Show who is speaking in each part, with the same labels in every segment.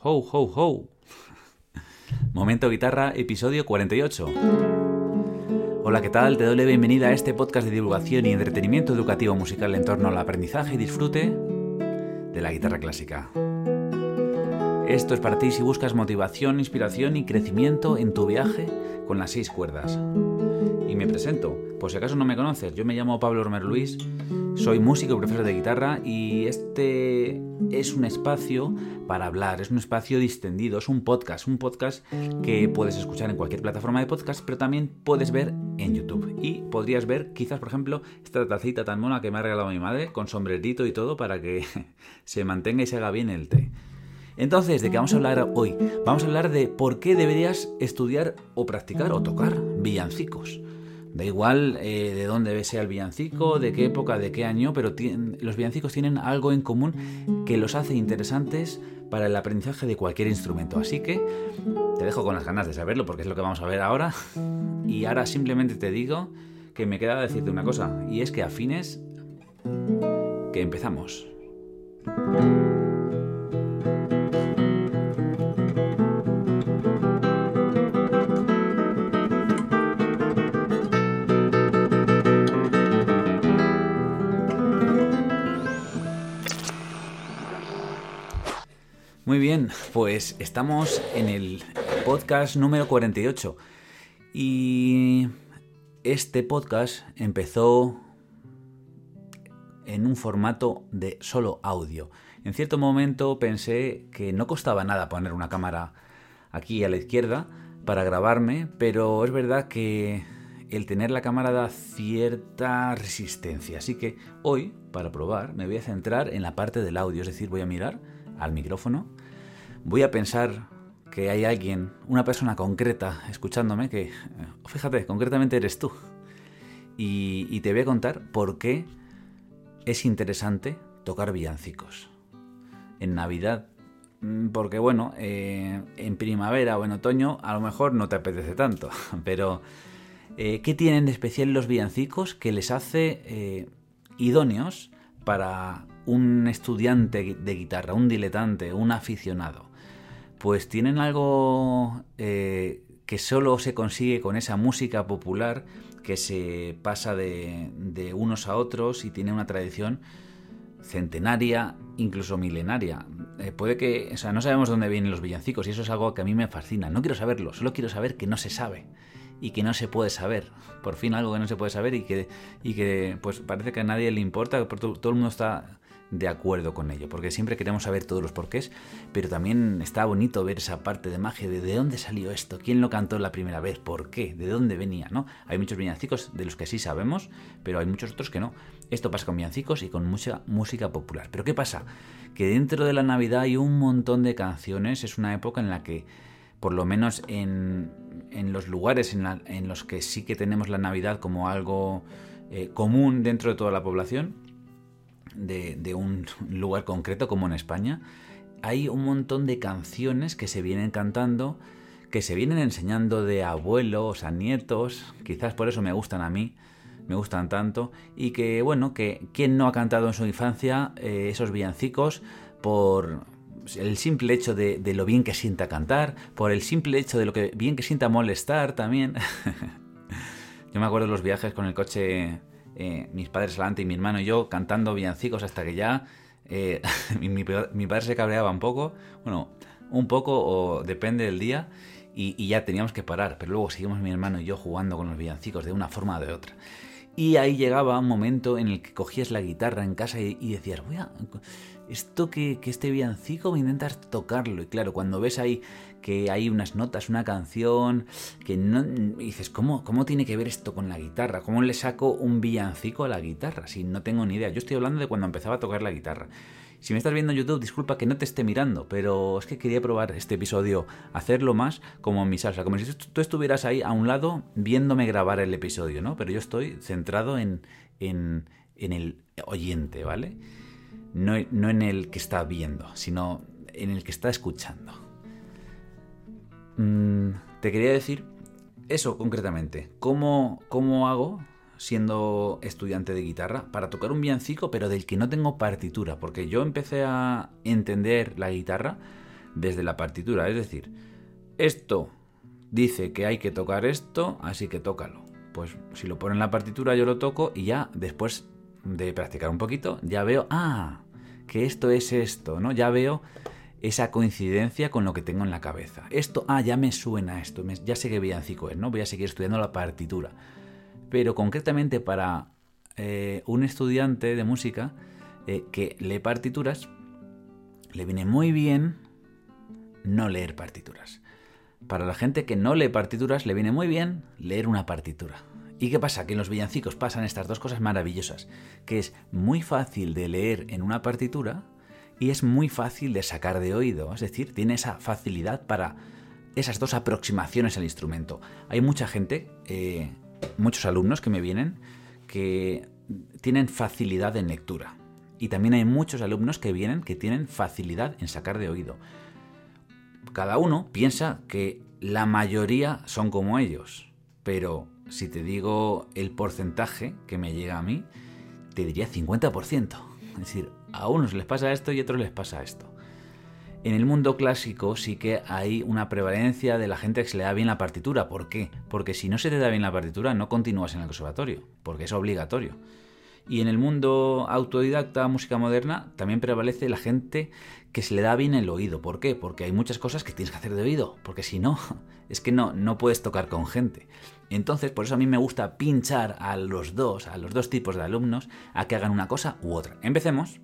Speaker 1: Ho, ho, ho. Momento Guitarra, episodio 48. Hola, ¿qué tal? Te doy la bienvenida a este podcast de divulgación y entretenimiento educativo musical en torno al aprendizaje y disfrute de la guitarra clásica. Esto es para ti si buscas motivación, inspiración y crecimiento en tu viaje con las seis cuerdas. Y me presento, por si acaso no me conoces, yo me llamo Pablo Romero Luis, soy músico y profesor de guitarra y este es un espacio para hablar, es un espacio distendido, es un podcast, un podcast que puedes escuchar en cualquier plataforma de podcast, pero también puedes ver en YouTube. Y podrías ver quizás, por ejemplo, esta tacita tan mona que me ha regalado mi madre, con sombrerito y todo, para que se mantenga y se haga bien el té. Entonces, ¿de qué vamos a hablar hoy? Vamos a hablar de por qué deberías estudiar o practicar o tocar villancicos. Da igual eh, de dónde sea el villancico, de qué época, de qué año, pero los villancicos tienen algo en común que los hace interesantes para el aprendizaje de cualquier instrumento. Así que te dejo con las ganas de saberlo porque es lo que vamos a ver ahora. Y ahora simplemente te digo que me queda decirte una cosa, y es que afines que empezamos. Muy bien, pues estamos en el podcast número 48 y este podcast empezó en un formato de solo audio. En cierto momento pensé que no costaba nada poner una cámara aquí a la izquierda para grabarme, pero es verdad que el tener la cámara da cierta resistencia. Así que hoy, para probar, me voy a centrar en la parte del audio, es decir, voy a mirar al micrófono, voy a pensar que hay alguien, una persona concreta escuchándome, que, eh, fíjate, concretamente eres tú. Y, te voy a contar por qué es interesante tocar villancicos. En Navidad, mm, porque bueno, eh, en primavera o en otoño a lo mejor no te apetece tanto, pero eh, ¿qué tienen de especial los villancicos que les hace idóneos para un estudiante de guitarra, un diletante, un aficionado, pues tienen algo eh, que solo se consigue con esa música popular que se pasa de, unos a otros y tiene una tradición centenaria, incluso milenaria. Eh, puede que, o sea, no sabemos dónde vienen los villancicos y eso es algo que a mí me fascina. No quiero saberlo, solo quiero saber que no se sabe y que no se puede saber. Por fin algo que no se puede saber y que, y que pues parece que a nadie le importa, todo el mundo está de acuerdo con ello, porque siempre queremos saber todos los porqués, pero también está bonito ver esa parte de magia de de dónde salió esto, quién lo cantó la primera vez, por qué, de dónde venía, ¿no? Hay muchos villancicos de los que sí sabemos, pero hay muchos otros que no. Esto pasa con villancicos y con mucha música popular. Pero ¿qué pasa? Que dentro de la Navidad hay un montón de canciones, es una época en la que, por lo menos en, en los lugares en, los que sí que tenemos la Navidad como algo eh, común dentro de toda la población, de, un lugar concreto como en España, hay un montón de canciones que se vienen cantando, que se vienen enseñando de abuelos a nietos, quizás por eso me gustan a mí, me gustan tanto, y que bueno, que quien no ha cantado en su infancia eh, esos villancicos por el simple hecho de, de, lo bien que sienta cantar, por el simple hecho de lo que bien que sienta molestar también. Yo me acuerdo de los viajes con el coche eh, mis padres adelante y mi hermano y yo cantando villancicos hasta que ya eh, mi, padre se cabreaba un poco, bueno, un poco o depende del día y, ya teníamos que parar, pero luego seguimos mi hermano y yo jugando con los villancicos de una forma o de otra. Y ahí llegaba un momento en el que cogías la guitarra en casa y, decías, voy a, esto que, que este villancico intentas tocarlo. Y claro, cuando ves ahí que hay unas notas, una canción, que no... dices, ¿cómo, ¿cómo tiene que ver esto con la guitarra? ¿Cómo le saco un villancico a la guitarra? Si no tengo ni idea. Yo estoy hablando de cuando empezaba a tocar la guitarra. Si me estás viendo en YouTube, disculpa que no te esté mirando, pero es que quería probar este episodio, hacerlo más como en mi salsa, como si tú estuvieras ahí a un lado viéndome grabar el episodio, ¿no? Pero yo estoy centrado en, en, en el oyente, ¿vale? No, no en el que está viendo, sino en el que está escuchando. Mm, te quería decir eso concretamente. ¿Cómo, ¿Cómo hago, siendo estudiante de guitarra, para tocar un villancico, pero del que no tengo partitura? Porque yo empecé a entender la guitarra desde la partitura. Es decir, esto dice que hay que tocar esto, así que tócalo. Pues si lo pone en la partitura yo lo toco y ya después de practicar un poquito ya veo, ah, que esto es esto, ¿no? Ya veo esa coincidencia con lo que tengo en la cabeza. Esto, ah, ya me suena esto, ya sé que villancico es, ¿no? Voy a seguir estudiando la partitura. Pero concretamente para eh, un estudiante de música eh, que lee partituras, le viene muy bien no leer partituras. Para la gente que no lee partituras, le viene muy bien leer una partitura. ¿Y qué pasa? Que en los villancicos pasan estas dos cosas maravillosas, que es muy fácil de leer en una partitura y es muy fácil de sacar de oído, es decir, tiene esa facilidad para esas dos aproximaciones al instrumento. Hay mucha gente, eh, muchos alumnos que me vienen, que tienen facilidad en lectura. Y también hay muchos alumnos que vienen que tienen facilidad en sacar de oído. Cada uno piensa que la mayoría son como ellos, pero si te digo el porcentaje que me llega a mí, te diría 50%. Es decir, a unos les pasa esto y a otros les pasa esto. En el mundo clásico sí que hay una prevalencia de la gente que se le da bien la partitura. ¿Por qué? Porque si no se te da bien la partitura no continúas en el conservatorio, porque es obligatorio. Y en el mundo autodidacta, música moderna, también prevalece la gente que se le da bien el oído. ¿Por qué? Porque hay muchas cosas que tienes que hacer de oído, porque si no, es que no, no puedes tocar con gente. Entonces, por eso a mí me gusta pinchar a los dos, a los dos tipos de alumnos, a que hagan una cosa u otra. Empecemos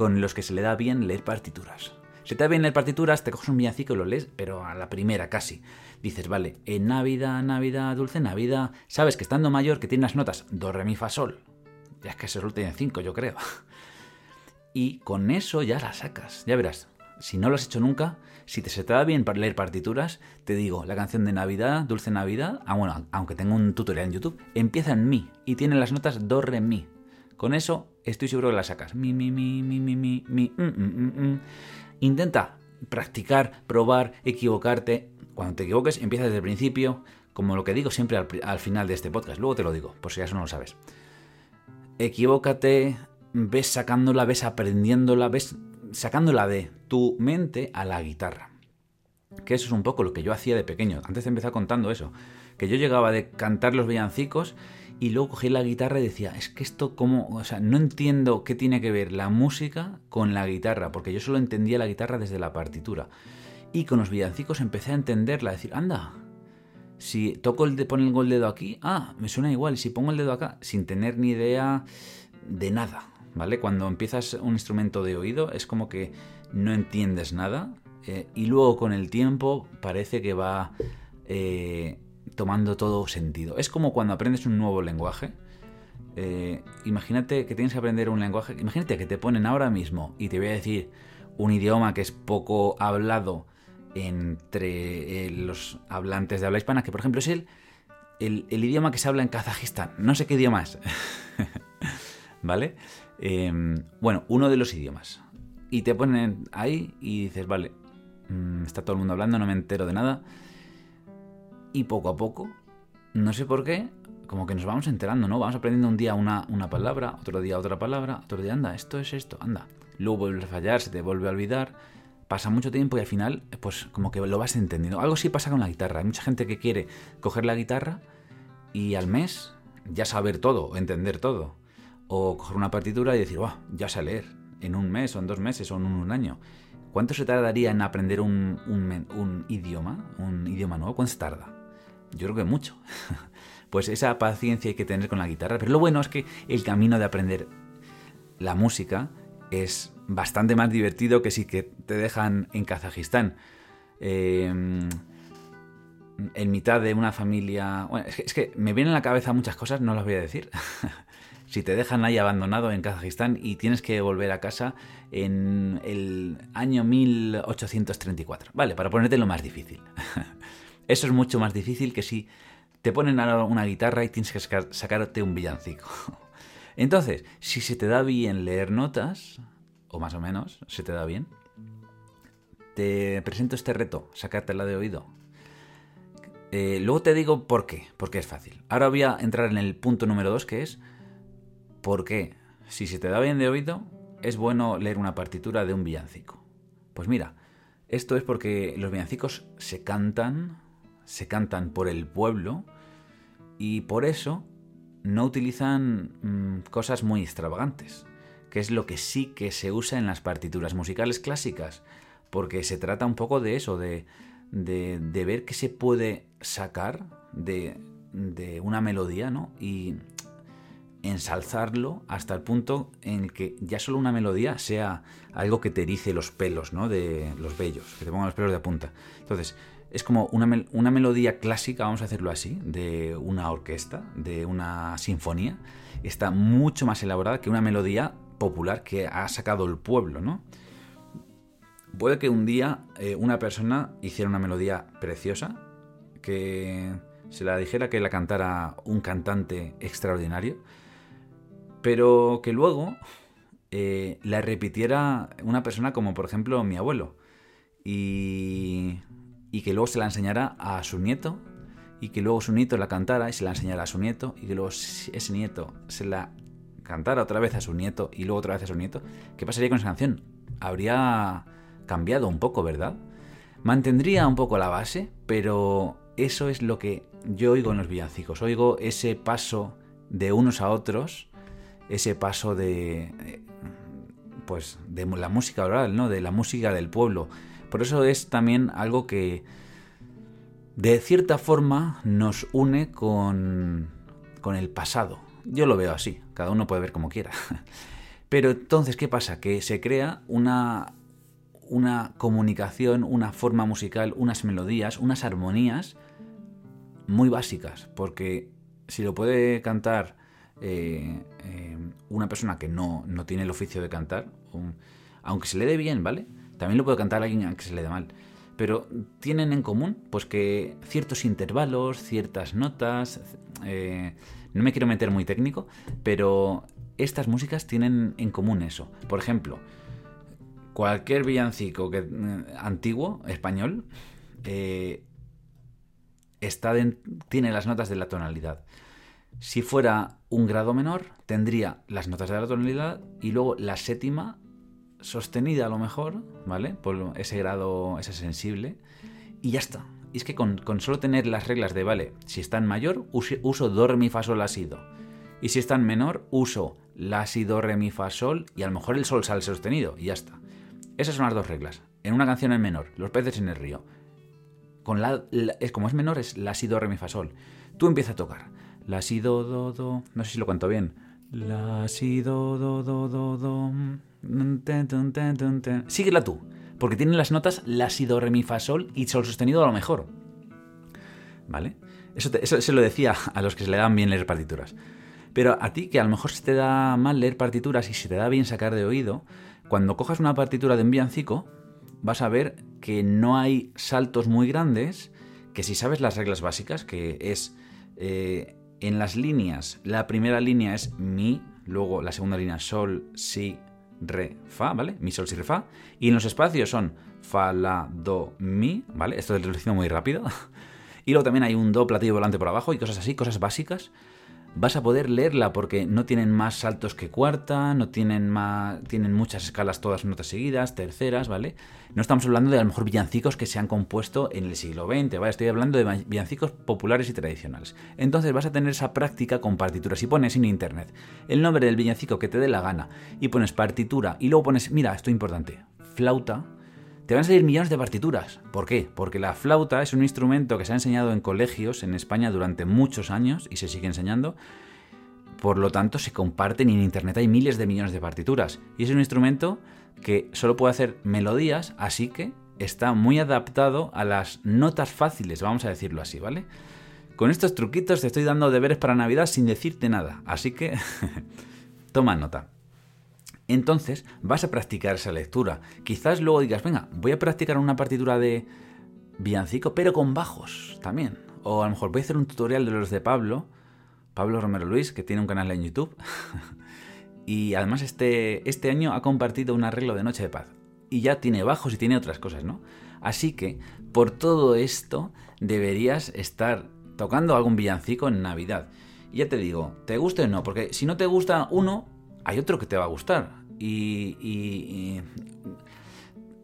Speaker 1: con los que se le da bien leer partituras. Si te da bien leer partituras, te coges un villancico y lo lees, pero a la primera casi. Dices, vale, en Navidad, Navidad, dulce Navidad, sabes que estando mayor que tiene las notas do, re, mi, fa, sol, ya es que se tiene cinco, yo creo. Y con eso ya la sacas. Ya verás. Si no lo has hecho nunca, si te se te da bien para leer partituras, te digo, la canción de Navidad, Dulce Navidad, ah, bueno, aunque tengo un tutorial en YouTube, empieza en mi y tiene las notas do, re, mi. Con eso estoy seguro que la sacas. Intenta practicar, probar, equivocarte. Cuando te equivoques, empieza desde el principio, como lo que digo siempre al, al final de este podcast. Luego te lo digo, por si acaso no lo sabes equivócate, ves sacándola, ves aprendiéndola, ves sacándola de tu mente a la guitarra. Que eso es un poco lo que yo hacía de pequeño. Antes de empezar contando eso. Que yo llegaba de cantar los villancicos y luego cogí la guitarra y decía, es que esto como, o sea, no entiendo qué tiene que ver la música con la guitarra, porque yo solo entendía la guitarra desde la partitura. Y con los villancicos empecé a entenderla, a decir, anda, si toco el de pongo el dedo aquí, ah, me suena igual. Si pongo el dedo acá, sin tener ni idea de nada, ¿vale? Cuando empiezas un instrumento de oído es como que no entiendes nada eh, y luego con el tiempo parece que va eh, tomando todo sentido. Es como cuando aprendes un nuevo lenguaje. Eh, imagínate que tienes que aprender un lenguaje. Imagínate que te ponen ahora mismo y te voy a decir un idioma que es poco hablado entre eh, los hablantes de habla hispana, que por ejemplo es el, el, idioma que se habla en Kazajistán. No sé qué idioma es. ¿Vale? Em, bueno, uno de los idiomas. Y te ponen ahí y dices, vale, mm, está todo el mundo hablando, no me entero de nada. Y poco a poco, no sé por qué, como que nos vamos enterando, ¿no? Vamos aprendiendo un día una, una palabra, otro día otra palabra, otro día, anda, esto es esto, anda. Luego vuelves a fallar, se te vuelve a olvidar pasa mucho tiempo y al final, pues como que lo vas entendiendo. Algo sí pasa con la guitarra. Hay mucha gente que quiere coger la guitarra y al mes ya saber todo, entender todo. O coger una partitura y decir, wow, ya sé leer. En un mes, o en dos meses, o en un año. ¿Cuánto se tardaría en aprender un, un idioma? Un idioma nuevo. ¿Cuánto se tarda? Yo creo que mucho. pues esa paciencia hay que tener con la guitarra. Pero lo bueno es que el camino de aprender la música es bastante más divertido que si que te dejan en Kazajistán. Em, en mitad de una familia... Bueno, es que, me vienen a la cabeza muchas cosas, no las voy a decir. si te dejan ahí abandonado en Kazajistán y tienes que volver a casa en el año 1834. Vale, para ponerte lo más difícil. Eso es mucho más difícil que si te ponen una guitarra y tienes que sacarte un villancico. Entonces, si se te da bien leer notas, o más o menos, se te da bien, te presento este reto, sacártela de oído. Eh, luego te digo por qué, porque es fácil. Ahora voy a entrar en el punto número dos, que es por qué, si se te da bien de oído, es bueno leer una partitura de un villancico. Pues mira, Esto es porque los villancicos se cantan, se cantan por el pueblo y por eso no utilizan mm, cosas muy extravagantes, que es lo que sí que se usa en las partituras musicales clásicas, porque se trata un poco de eso, de, de, ver qué se puede sacar de, de una melodía, ¿no? Y ensalzarlo hasta el punto en el que ya solo una melodía sea algo que te erice los pelos, ¿no? De los vellos, que te pongan los pelos de punta. Entonces, es como una, una melodía clásica, vamos a hacerlo así, de una orquesta, de una sinfonía. Está mucho más elaborada que una melodía popular que ha sacado el pueblo, ¿no? Puede que un día eh, una persona hiciera una melodía preciosa, que se la dijera que la cantara un cantante extraordinario, pero que luego eh, la repitiera una persona como por ejemplo mi abuelo y, y que luego se la enseñara a su nieto y que luego su nieto la cantara y se la enseñara a su nieto y que luego ese nieto se la cantara otra vez a su nieto y luego otra vez a su nieto, ¿qué pasaría con esa canción? Habría cambiado un poco, ¿verdad? Mantendría un poco la base, pero eso es lo que yo oigo en los villancicos. Oigo ese paso de unos a otros ese paso de eh, pues de la música oral, ¿no? De la música del pueblo. Por eso es también algo que de cierta forma nos une con, con el pasado. Yo lo veo así, cada uno puede ver como quiera. Pero entonces, ¿qué pasa? Que se crea una, una comunicación, una forma musical, unas melodías, unas armonías muy básicas. Porque si lo puede cantar eh, eh, una persona que no, tiene el oficio de cantar, aunque se le dé bien, ¿vale? También lo puede cantar alguien aunque se le dé mal. Pero tienen en común pues que ciertos intervalos, ciertas notas, eh, no me quiero meter muy técnico, pero estas músicas tienen en común eso. Por ejemplo, cualquier villancico que, antiguo, español, está tiene las notas de la tonalidad. Si fuera un grado menor, tendría las notas de la tonalidad y luego la séptima sostenida a lo mejor, ¿vale? Por ese grado, ese sensible, y ya está. Y es que con, solo tener las reglas de, vale, si está en mayor, uso do, re, mi, fa, sol, la, si, do. Y si está en menor, uso la, si, do, re, mi, fa, sol, y a lo mejor el sol sale sostenido, y ya está. Esas son las dos reglas. En una canción en menor, los peces en el río. Con la, es como es menor, es la, si, do, re, mi, fa, sol. Tú empiezas a tocar la, si, do, do, do. No sé si lo cuento bien. La, si, do, do, do, do, do. Síguela tú. Porque tiene las notas la, si, do, re, mi, fa, sol y sol sostenido a lo mejor. ¿Vale? Eso, eso se lo decía a los que se le dan bien leer partituras. Pero a ti, que a lo mejor se te da mal leer partituras y se te da bien sacar de oído, cuando cojas una partitura de un villancico, vas a ver que no hay saltos muy grandes, que si sabes las reglas básicas, que es eh, en las líneas, la primera línea es mi, luego la segunda línea sol, si, re, fa, ¿vale? Mi, sol, si, re, fa. Y en los espacios son fa, la, do, mi, ¿vale? Esto lo diciendo muy rápido. y luego también hay un do platillo volante por abajo y cosas así, cosas básicas vas a poder leerla porque no tienen más saltos que cuarta, no tienen más, tienen muchas escalas, todas notas seguidas, terceras, ¿vale? No estamos hablando de a lo mejor villancicos que se han compuesto en el siglo XX, ¿vale? Estoy hablando de villancicos populares y tradicionales. Entonces vas a tener esa práctica con partituras. Si pones en internet el nombre del villancico que te dé la gana y pones partitura y luego pones, mira, esto es importante, flauta, te van a salir millones de partituras. ¿Por qué? Porque la flauta es un instrumento que se ha enseñado en colegios en España durante muchos años y se sigue enseñando. Por lo tanto, se comparten en Internet hay miles de millones de partituras. Y es un instrumento que solo puede hacer melodías, así que está muy adaptado a las notas fáciles, vamos a decirlo así, ¿vale? Con estos truquitos te estoy dando deberes para Navidad sin decirte nada, así que toma nota. Entonces vas a practicar esa lectura. Quizás luego digas, venga, voy a practicar una partitura de villancico, pero con bajos también. O a lo mejor voy a hacer un tutorial de los de Pablo, Pablo Romero Luis, que tiene un canal en YouTube. y además este, este año ha compartido un arreglo de Noche de Paz. Y ya tiene bajos y tiene otras cosas, ¿no? Así que por todo esto deberías estar tocando algún villancico en Navidad. Y ya te digo, ¿te guste o no? Porque si no te gusta uno, hay otro que te va a gustar. Y,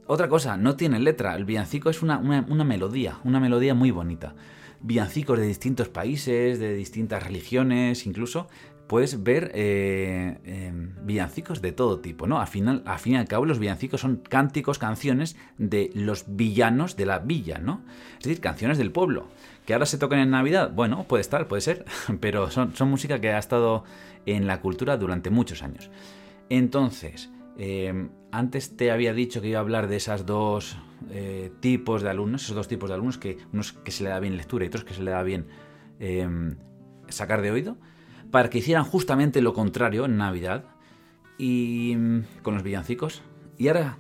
Speaker 1: Otra cosa, no tiene letra. El villancico es una, melodía, una melodía muy bonita. Villancicos de distintos países, de distintas religiones, incluso puedes ver eh, em, villancicos de todo tipo, ¿no? Al final, al fin y al cabo, los villancicos son cánticos, canciones de los villanos de la villa, ¿no? Es decir, canciones del pueblo. ¿Que ahora se tocan en Navidad? Bueno, puede estar, puede ser, pero son música que ha estado en la cultura durante muchos años. Entonces, em, antes te había dicho que iba a hablar de esos dos eh, tipos de alumnos, esos dos tipos de alumnos, que unos que se le da bien lectura y otros que se le da bien em, sacar de oído, para que hicieran justamente lo contrario en Navidad y mm, con los villancicos. Y ahora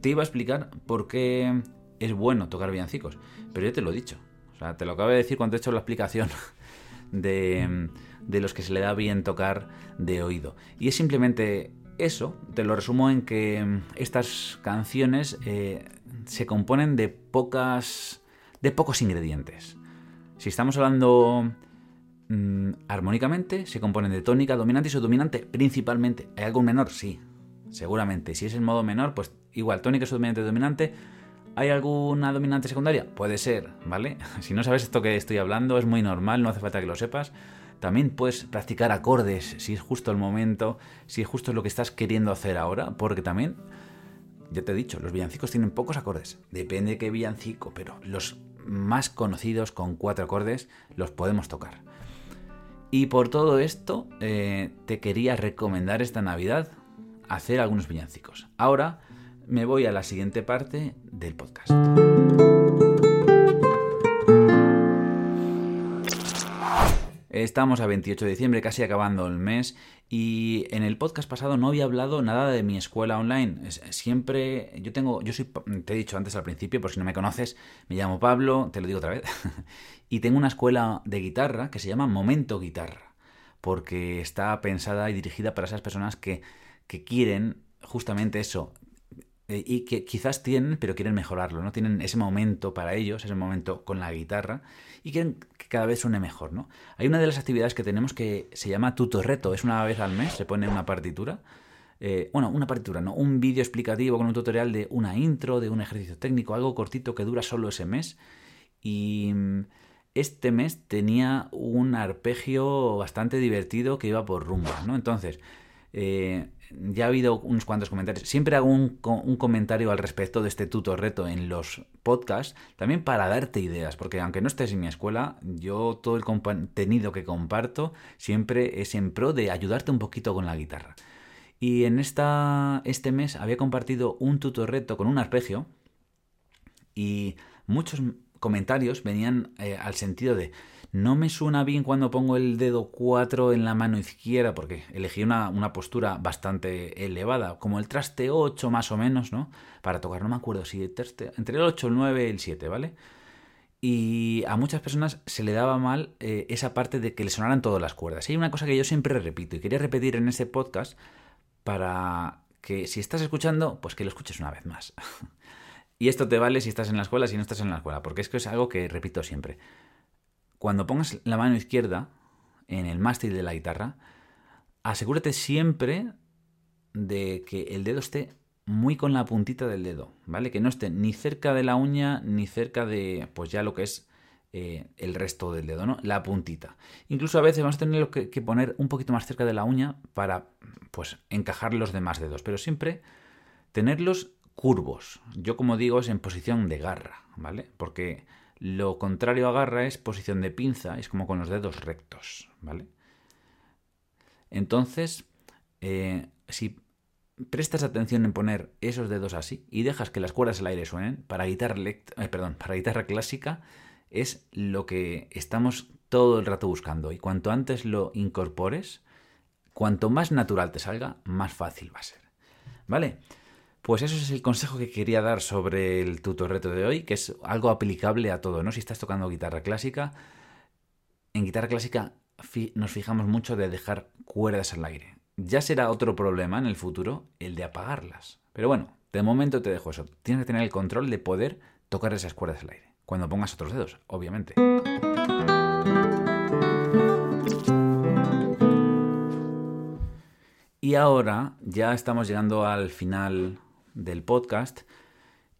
Speaker 1: te iba a explicar por qué es bueno tocar villancicos, pero yo te lo he dicho. O sea, te lo acabo de decir cuando he hecho la explicación de, mm, de los que se le da bien tocar de oído. Y es simplemente eso, te lo resumo en que mm, estas canciones eh, se componen de pocas. de pocos ingredientes. Si estamos hablando mm, armónicamente, se componen de tónica, dominante y subdominante, principalmente. ¿Hay algún menor? Sí, seguramente. Si es el modo menor, pues igual, tónica, subdominante, dominante. ¿Hay alguna dominante secundaria? Puede ser, ¿vale? Si no sabes esto que estoy hablando, es muy normal, no hace falta que lo sepas. También puedes practicar acordes si es justo el momento, si es justo lo que estás queriendo hacer ahora, porque también, ya te he dicho, los villancicos tienen pocos acordes. Depende de qué villancico, pero los más conocidos con cuatro acordes los podemos tocar. Y por todo esto, eh, te quería recomendar esta Navidad hacer algunos villancicos. Ahora me voy a la siguiente parte del podcast. Estamos a 28 de diciembre, casi acabando el mes, y en el podcast pasado no había hablado nada de mi escuela online. Siempre, yo tengo, yo soy, te he dicho antes al principio, por si no me conoces, me llamo Pablo, te lo digo otra vez, y tengo una escuela de guitarra que se llama Momento Guitarra, porque está pensada y dirigida para esas personas que, que quieren justamente eso, eh, y que quizás tienen, pero quieren mejorarlo, ¿no? Tienen ese momento para ellos, ese momento con la guitarra, y quieren que cada vez suene mejor, ¿no? Hay una de las actividades que tenemos que se llama tutorreto, es una vez al mes, se pone una partitura, eh, bueno, una partitura, ¿no? Un vídeo explicativo con un tutorial de una intro, de un ejercicio técnico, algo cortito que dura solo ese mes, y mm, este mes tenía un arpegio bastante divertido que iba por rumba, ¿no? Entonces, eh, ya ha habido unos cuantos comentarios. Siempre hago un, comentario al respecto de este tutor reto en los podcasts, también para darte ideas, porque aunque no estés en mi escuela, yo todo el contenido que comparto siempre es en pro de ayudarte un poquito con la guitarra. Y en esta, este mes había compartido un tutor reto con un arpegio y muchos comentarios venían eh, al sentido de no me suena bien cuando pongo el dedo 4 en la mano izquierda, porque elegí una, postura bastante elevada, como el traste 8 más o menos, ¿no? Para tocar, no me acuerdo si entre el 8, el 9 y el 7, ¿vale? Y a muchas personas se le daba mal eh, esa parte de que le sonaran todas las cuerdas. Y hay una cosa que yo siempre repito y quería repetir en este podcast para que si estás escuchando, pues que lo escuches una vez más. y esto te vale si estás en la escuela, si no estás en la escuela, porque es que es algo que repito siempre cuando pongas la mano izquierda en el mástil de la guitarra, asegúrate siempre de que el dedo esté muy con la puntita del dedo, ¿vale? Que no esté ni cerca de la uña ni cerca de, pues ya lo que es eh, el resto del dedo, ¿no? La puntita. Incluso a veces vamos a tener que, que, poner un poquito más cerca de la uña para, pues, encajar los demás dedos, pero siempre tenerlos curvos. Yo como digo es en posición de garra, ¿vale? Porque lo contrario a garra es posición de pinza, es como con los dedos rectos, ¿vale? Entonces, eh, si prestas atención en poner esos dedos así y dejas que las cuerdas al aire suenen, para guitarra, eh, para guitarra clásica es lo que estamos todo el rato buscando. Y cuanto antes lo incorpores, cuanto más natural te salga, más fácil va a ser. ¿Vale? Pues eso es el consejo que quería dar sobre el tutorreto de hoy, que es algo aplicable a todo, ¿no? Si estás tocando guitarra clásica, en guitarra clásica nos fijamos mucho de dejar cuerdas al aire. Ya será otro problema en el futuro el de apagarlas. Pero bueno, de momento te dejo eso. Tienes que tener el control de poder tocar esas cuerdas al aire. Cuando pongas otros dedos, obviamente. Y ahora ya estamos llegando al final del podcast,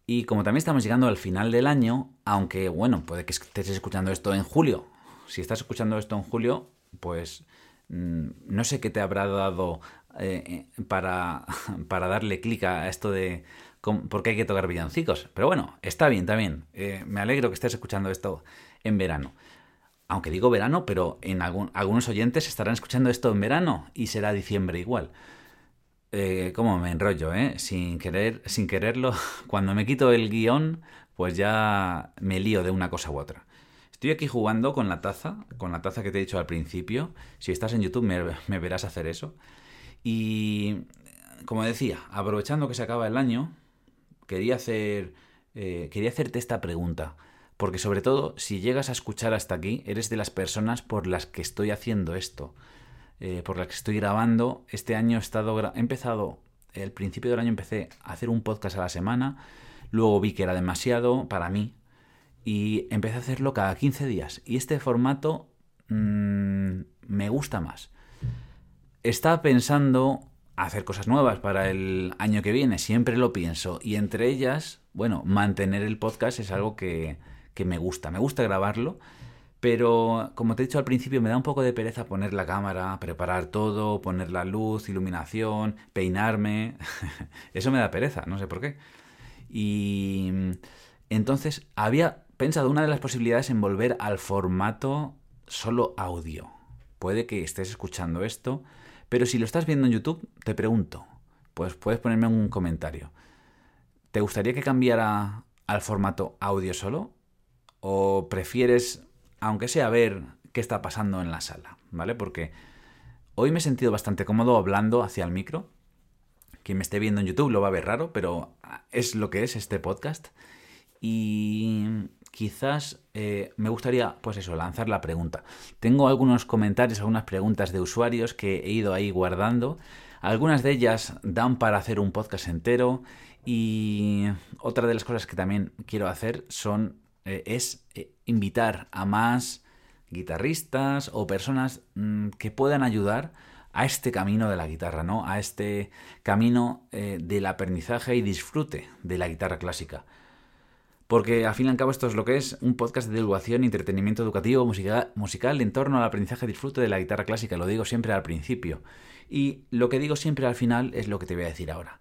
Speaker 1: Y como también estamos llegando al final del año, aunque bueno, puede que estés escuchando esto en julio. Si estás escuchando esto en julio, pues mm, no sé qué te habrá dado eh, para, para darle clic a esto de por qué hay que tocar villancicos. Pero bueno, está bien, bien. Eh, me alegro que estés escuchando esto en verano. Aunque digo verano, pero en algunos oyentes estarán escuchando esto en verano y será diciembre igual. Eh, ¿Cómo me enrollo, eh? Sin, querer, sin quererlo, cuando me quito el guion, pues ya me lío de una cosa u otra. Estoy aquí jugando con la taza, con la taza que te he dicho al principio. Si estás en YouTube me, verás hacer eso. Y como decía, aprovechando que se acaba el año, quería hacer. Eh, quería hacerte esta pregunta. Porque sobre todo, si llegas a escuchar hasta aquí, eres de las personas por las que estoy haciendo esto. Eh, por las que estoy grabando. Este año he estado. He empezado. El principio del año empecé a hacer un podcast a la semana. Luego vi que era demasiado para mí. Y empecé a hacerlo cada 15 días. Y este formato mm, me gusta más. Estaba pensando hacer cosas nuevas para el año que viene. Siempre lo pienso. Y entre ellas, bueno, mantener el podcast es algo que que me gusta. Me gusta grabarlo, pero como te he dicho al principio, me da un poco de pereza poner la cámara, preparar todo, poner la luz, iluminación, peinarme. Eso me da pereza, no sé por qué. Y entonces había pensado una de las posibilidades en volver al formato solo audio. Puede que estés escuchando esto, pero si lo estás viendo en YouTube, te pregunto, pues puedes ponerme un comentario. ¿Te gustaría que cambiara al formato audio solo? o prefieres, aunque sea ver qué está pasando en la sala, ¿vale? Porque hoy me he sentido bastante cómodo hablando hacia el micro. Quien me esté viendo en YouTube lo va a ver raro, pero es lo que es este podcast. Y quizás eh, me gustaría, pues eso, lanzar la pregunta. Tengo algunos comentarios, algunas preguntas de usuarios que he ido ahí guardando. Algunas de ellas dan para hacer un podcast entero. Y otra de las cosas que también quiero hacer son eh, es eh, invitar a más guitarristas o personas mm, que puedan ayudar a este camino de la guitarra, ¿no? A este camino eh, del aprendizaje y disfrute de la guitarra clásica. Porque al fin y al cabo esto es lo que es un podcast de divulgación entretenimiento educativo musical, musical en torno al aprendizaje y disfrute de la guitarra clásica. Lo digo siempre al principio. Y lo que digo siempre al final es lo que te voy a decir ahora.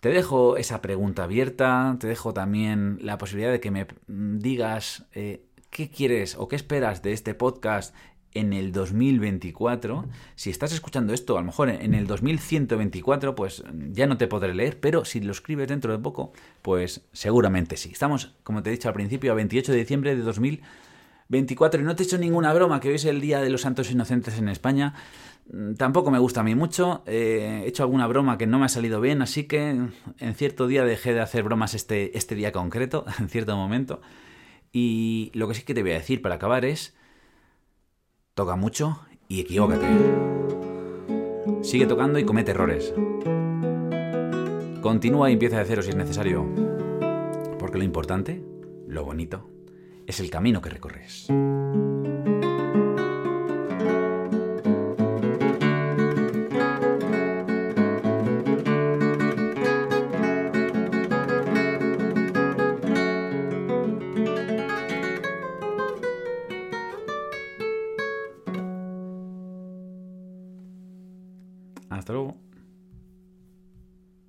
Speaker 1: Te dejo esa pregunta abierta, te dejo también la posibilidad de que me digas eh, qué quieres o qué esperas de este podcast en el 2024. Si estás escuchando esto, a lo mejor en el 2124, pues ya no te podré leer, pero si lo escribes dentro de poco, pues seguramente sí. Estamos, como te he dicho al principio, a 28 de diciembre de 2024 y no te he hecho ninguna broma, que hoy es el Día de los Santos Inocentes en España. Mm, tampoco me gusta a mí mucho, eh, he hecho alguna broma que no me ha salido bien, así que en cierto día dejé de hacer bromas este, este día concreto, en cierto momento. Y lo que sí que te voy a decir para acabar es, toca mucho y equivócate. Sigue tocando y comete errores. Continúa y empieza de cero si es necesario. Porque lo importante, lo bonito, es el camino que recorres.